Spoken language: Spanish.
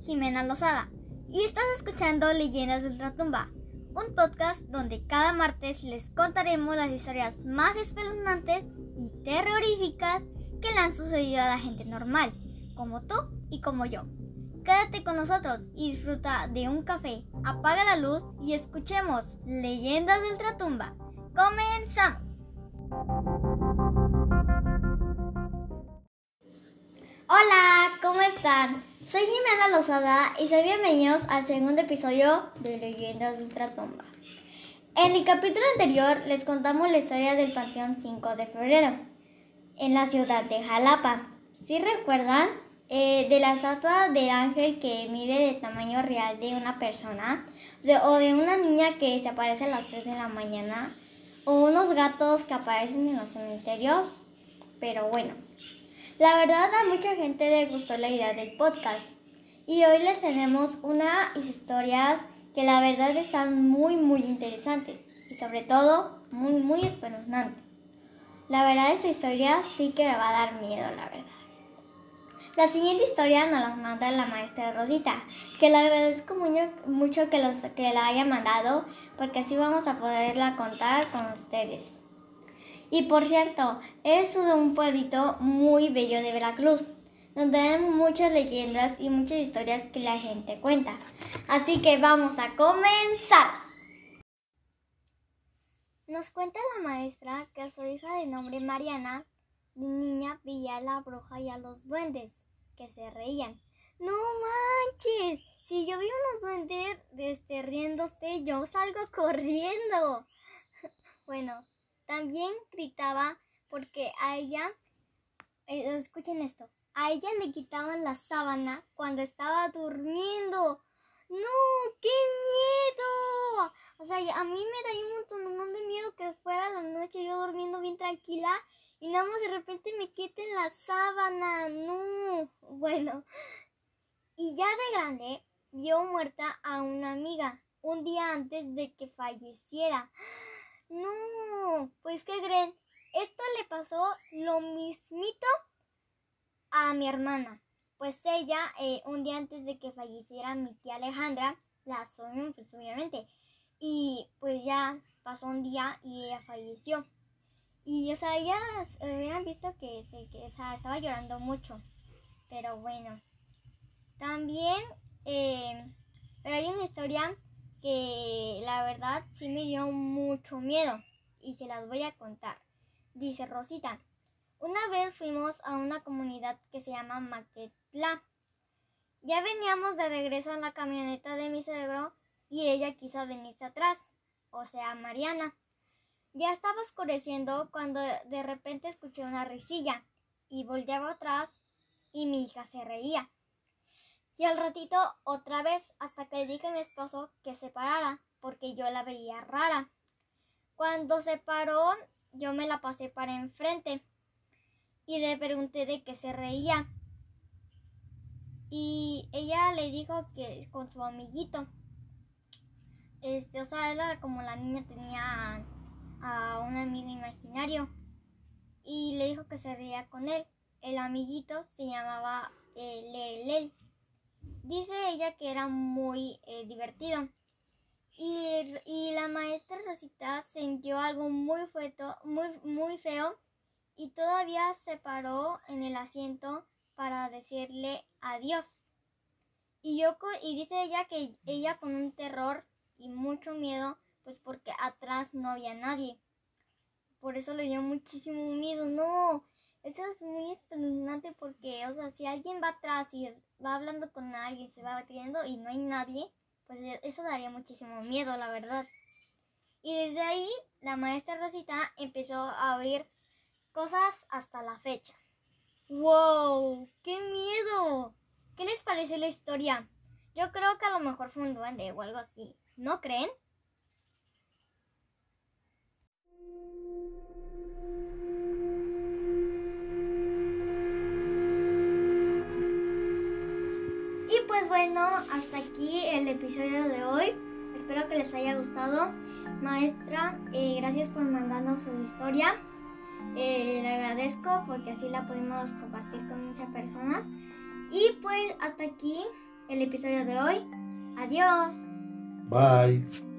Jimena Lozada y estás escuchando Leyendas de Ultratumba, un podcast donde cada martes les contaremos las historias más espeluznantes y terroríficas que le han sucedido a la gente normal, como tú y como yo. Quédate con nosotros y disfruta de un café, apaga la luz y escuchemos Leyendas de Ultratumba. ¡Comenzamos! Hola, ¿cómo están? Soy Jimena Lozada y soy bienvenidos al segundo episodio de Leyendas de Ultratumba. En el capítulo anterior les contamos la historia del Panteón 5 de febrero, en la ciudad de Jalapa. ¿Sí recuerdan? Eh, de la estatua de ángel que mide de tamaño real de una persona, o de una niña que se aparece a las 3 de la mañana, o unos gatos que aparecen en los cementerios, pero bueno. La verdad a mucha gente le gustó la idea del podcast y hoy les tenemos unas historias que la verdad están muy muy interesantes y sobre todo muy muy espeluznantes. La verdad esta historia sí que me va a dar miedo, la verdad. La siguiente historia nos la manda la maestra Rosita, que le agradezco mucho, que, los, que la haya mandado, porque así vamos a poderla contar con ustedes. Y por cierto, es un pueblito muy bello de Veracruz, donde hay muchas leyendas y muchas historias que la gente cuenta. Así que vamos a comenzar. Nos cuenta la maestra que a su hija de nombre Mariana, niña, veía a la bruja y a los duendes, que se reían. ¡No manches! Si yo vi unos duendes este, riéndose, yo salgo corriendo. bueno, también gritaba porque a ella, eh, escuchen esto, a ella le quitaban la sábana cuando estaba durmiendo. ¡No! ¡Qué miedo! O sea, a mí me da un montón de miedo que fuera la noche yo durmiendo bien tranquila y nada más de repente me quiten la sábana. No. Bueno. Y ya de grande vio muerta a una amiga un día antes de que falleciera. No, pues ¿qué creen? Esto le pasó lo mismito a mi hermana. Pues ella, eh, un día antes de que falleciera mi tía Alejandra, la sonó, pues obviamente. Y pues ya pasó un día y ella falleció. Y, o sea, ellas visto que, se, que estaba llorando mucho. Pero bueno. También, eh, pero hay una historia que la verdad sí me dio mucho miedo y se las voy a contar. Dice Rosita, una vez fuimos a una comunidad que se llama Maquetla. Ya veníamos de regreso en la camioneta de mi suegro y ella quiso venirse atrás, o sea, Mariana. Ya estaba oscureciendo cuando de repente escuché una risilla y volteaba atrás y mi hija se reía. Y al ratito otra vez hasta que le dije a mi esposo que se parara porque yo la veía rara. Cuando se paró yo me la pasé para enfrente y le pregunté de qué se reía. Y ella le dijo que con su amiguito. Este, o sea, era como la niña tenía a un amigo imaginario y le dijo que se reía con él. El amiguito se llamaba eh, Dice ella que era muy eh, divertido. Y, y, la maestra Rosita sintió algo muy, fueto, muy, muy feo y todavía se paró en el asiento para decirle adiós. Y yo y dice ella que ella con un terror y mucho miedo, pues porque atrás no había nadie. Por eso le dio muchísimo miedo. No, eso es muy espeluznante porque, o sea, si alguien va atrás y va hablando con alguien, se va batiendo y no hay nadie, pues eso daría muchísimo miedo, la verdad. Y desde ahí, la maestra Rosita empezó a oír cosas hasta la fecha. ¡Wow! ¡Qué miedo! ¿Qué les parece la historia? Yo creo que a lo mejor fue un duende o algo así. ¿No creen? Pues bueno, hasta aquí el episodio de hoy. Espero que les haya gustado. Maestra, eh, gracias por mandarnos su historia. Eh, le agradezco porque así la pudimos compartir con muchas personas. Y pues hasta aquí el episodio de hoy. Adiós. Bye.